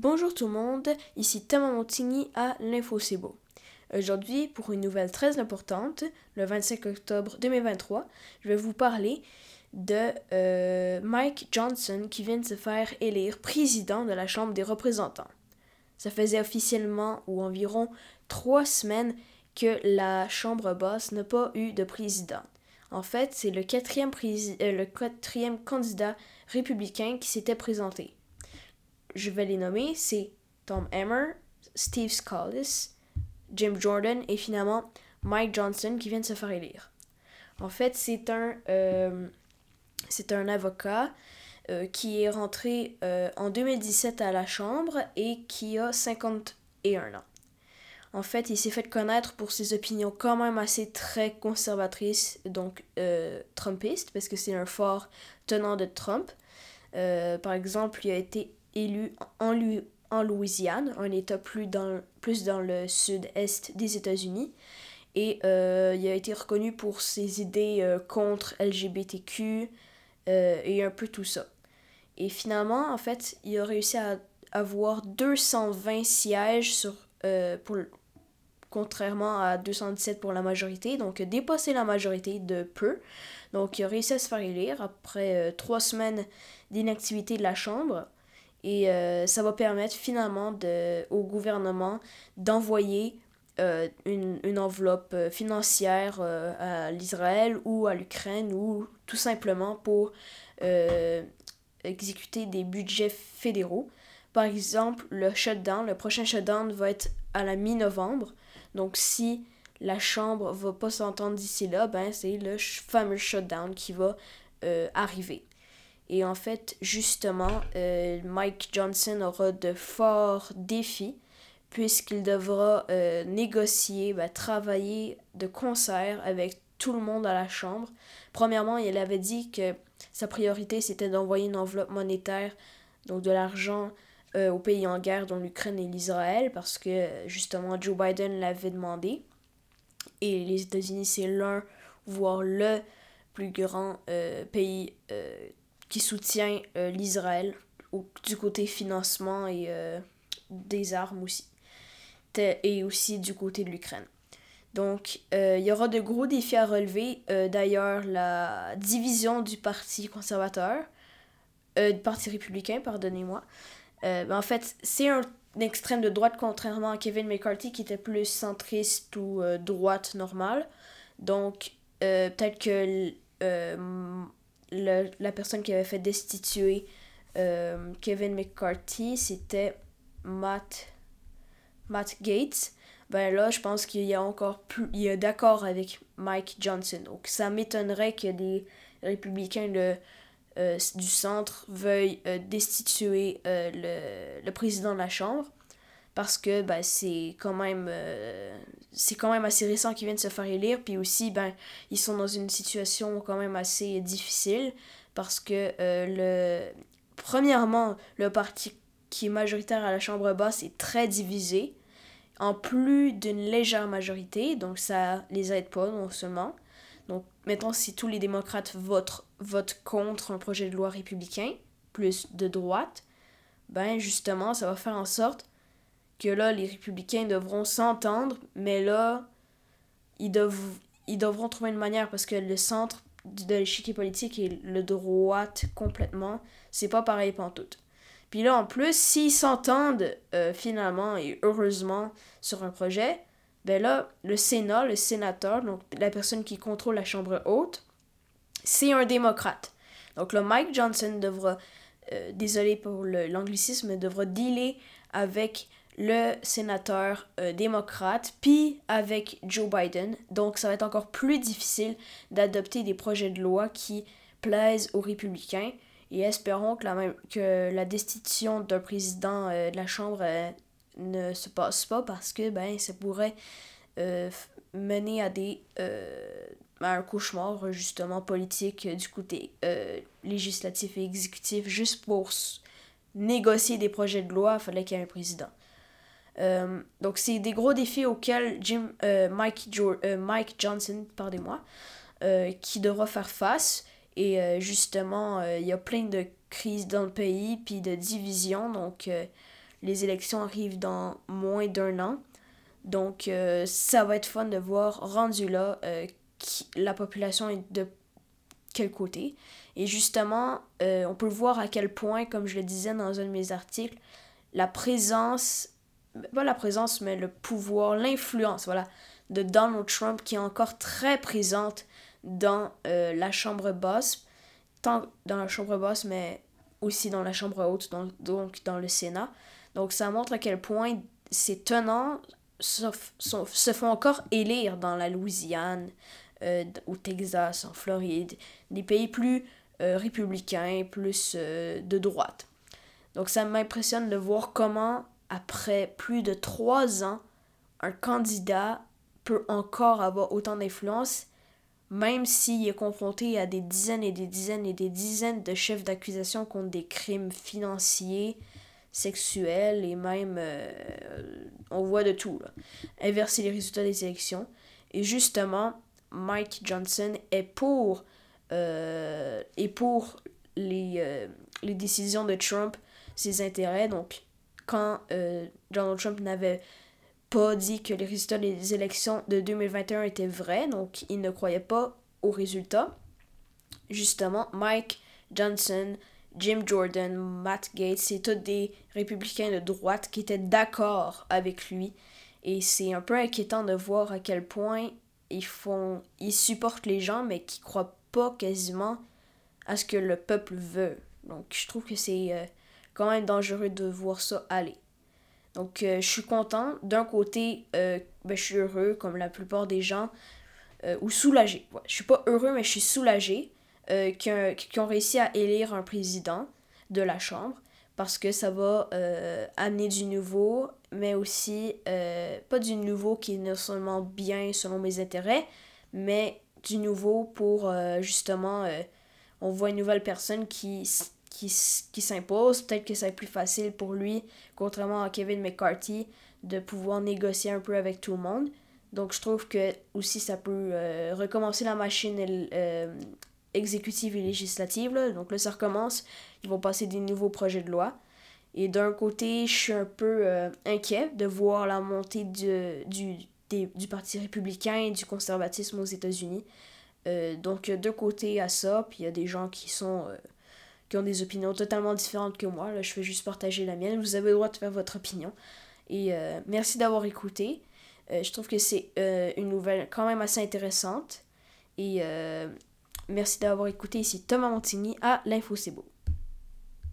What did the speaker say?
Bonjour tout le monde, ici Thomas Montigny à l'Info. Aujourd'hui, pour une nouvelle très importante, le 25 octobre 2023, je vais vous parler de euh, Mike Johnson qui vient de se faire élire président de la Chambre des représentants. Ça faisait officiellement ou environ trois semaines que la Chambre basse n'a pas eu de président. En fait, c'est le quatrième, euh, le quatrième candidat républicain qui s'était présenté. Je vais les nommer, c'est Tom Emmer, Steve Scalise, Jim Jordan et finalement Mike Johnson qui vient de se faire élire. En fait, c'est un, euh, un avocat euh, qui est rentré en 2017 à la Chambre et qui a 51 ans. En fait, il s'est fait connaître pour ses opinions quand même assez très conservatrices, donc euh, trumpistes, parce que c'est un fort tenant de Trump. Euh, par exemple, il a été élu en, Louisiane, un État plus dans, le sud-est des États-Unis. Et euh, il a été reconnu pour ses idées contre LGBTQ et un peu tout ça. Et finalement, en fait, il a réussi à avoir 220 sièges pour, contrairement à 217 pour la majorité, donc dépasser la majorité de peu. Donc il a réussi à se faire élire après euh, trois semaines d'inactivité de la Chambre. Et euh, ça va permettre finalement de, au gouvernement d'envoyer euh, une, une, enveloppe financière à l'Israël ou à l'Ukraine ou tout simplement pour exécuter des budgets fédéraux. Par exemple, le shutdown, le prochain shutdown va être à la mi-novembre. Donc si la chambre va pas s'entendre d'ici là, ben c'est le fameux shutdown qui va euh, arriver. Et en fait, justement, euh, Mike Johnson aura de forts défis puisqu'il devra euh, négocier, ben, travailler de concert avec tout le monde à la Chambre. Premièrement, il avait dit que sa priorité, c'était d'envoyer une enveloppe monétaire, donc de l'argent euh, aux pays en guerre, dont l'Ukraine et l'Israël, parce que justement Joe Biden l'avait demandé. Et les États-Unis, c'est l'un, voire le plus grand euh, pays qui soutient l'Israël du côté financement et des armes aussi. Et aussi du côté de l'Ukraine. Donc, il y aura de gros défis à relever. D'ailleurs, la division du Parti conservateur, du Parti républicain, pardonnez-moi, euh, ben, en fait, c'est un, extrême de droite, contrairement à Kevin McCarthy, qui était plus centriste ou euh, droite normale. Donc, euh, peut-être que la personne qui avait fait destituer Kevin McCarthy, c'était Matt, Matt Gates. Ben là, je pense qu'il y a encore plus. Il est d'accord avec Mike Johnson. Donc, ça m'étonnerait que les républicains le euh, du centre veuille euh, destituer euh, le, le, président de la Chambre parce que ben, c'est quand même c'est quand même assez récent qu'ils viennent se faire élire puis aussi ben ils sont dans une situation quand même assez difficile parce que le premièrement le parti qui est majoritaire à la chambre basse est très divisé en plus d'une légère majorité donc ça les aide pas non seulement. Donc, mettons, si tous les démocrates votent, votent contre un projet de loi républicain, plus de droite, ben justement, ça va faire en sorte que là, les républicains devront s'entendre, mais là, ils, ils devront trouver une manière parce que le centre de l'échiquier politique et le droite complètement, c'est pas pareil tout. Puis là, en plus, s'ils s'entendent euh, finalement et heureusement sur un projet, ben là, le Sénat, le sénateur, donc la personne qui contrôle la Chambre haute, c'est un démocrate. Donc là, Mike Johnson devra, euh, désolé pour l'anglicisme, devra dealer avec le sénateur euh, démocrate, puis avec Joe Biden. Donc ça va être encore plus difficile d'adopter des projets de loi qui plaisent aux républicains. Et espérons que la, même, que la destitution d'un président euh, de la Chambre ne se passe pas parce que ben ça pourrait euh, mener à des euh, un cauchemar justement politique du côté euh, législatif et exécutif juste pour négocier des projets de loi il fallait qu'il y ait un président donc c'est des gros défis auxquels Jim Mike, Mike Johnson pardonnez-moi qui devra faire face et justement il y a plein de crises dans le pays puis de divisions donc les élections arrivent dans moins d'un an. Donc, euh, ça va être fun de voir, rendu là, euh, qui, la population est de quel côté. Et justement, euh, on peut voir à quel point, comme je le disais dans un de mes articles, la présence, pas la présence, mais le pouvoir, l'influence, voilà, de Donald Trump qui est encore très présente dans la chambre basse, tant dans la chambre basse, mais aussi dans la chambre haute, donc, dans le Sénat. Donc ça montre à quel point ces tenants se font encore élire dans la Louisiane, euh, au Texas, en Floride, des pays plus euh, républicains, plus euh, de droite. Donc ça m'impressionne de voir comment, après plus de trois ans, un candidat peut encore avoir autant d'influence, même s'il est confronté à des dizaines et des dizaines et des dizaines de chefs d'accusation contre des crimes financiers, sexuels et même euh, on voit de tout là. inverser les résultats des élections et justement Mike Johnson est pour euh, pour les, euh, les décisions de Trump ses intérêts donc quand Donald Trump n'avait pas dit que les résultats des élections de 2021 étaient vrais donc il ne croyait pas aux résultats justement Mike Johnson Jim Jordan, Matt Gates, c'est tous des républicains de droite qui étaient d'accord avec lui. Et c'est un peu inquiétant de voir à quel point ils font ils supportent les gens mais qui croient pas quasiment à ce que le peuple veut. Donc je trouve que c'est euh, quand même dangereux de voir ça aller. Donc euh, je suis content. D'un côté, euh, ben, je suis heureux comme la plupart des gens ou soulagé. Ouais, je suis pas heureux mais je suis soulagé euh, qui, ont réussi à élire un président de la Chambre parce que ça va euh, amener du nouveau, mais aussi euh, pas du nouveau qui est non seulement bien selon mes intérêts, mais du nouveau pour justement, on voit une nouvelle personne qui, qui, qui s'impose. Peut-être que c'est plus facile pour lui, contrairement à Kevin McCarthy, de pouvoir négocier un peu avec tout le monde. Donc je trouve que aussi ça peut recommencer la machine exécutive et législative. Donc là, ça recommence. Ils vont passer des nouveaux projets de loi. Et d'un côté, je suis un peu euh, inquiet de voir la montée du, du Parti républicain et du conservatisme aux États-Unis. Euh, donc, deux côtés à ça, puis il y a des gens qui sont euh, qui ont des opinions totalement différentes que moi. Là, je fais juste partager la mienne. Vous avez le droit de faire votre opinion. Et merci d'avoir écouté. je trouve que c'est une nouvelle quand même assez intéressante. Et Merci d'avoir écouté ici Thomas Montigny à l'Info C'est.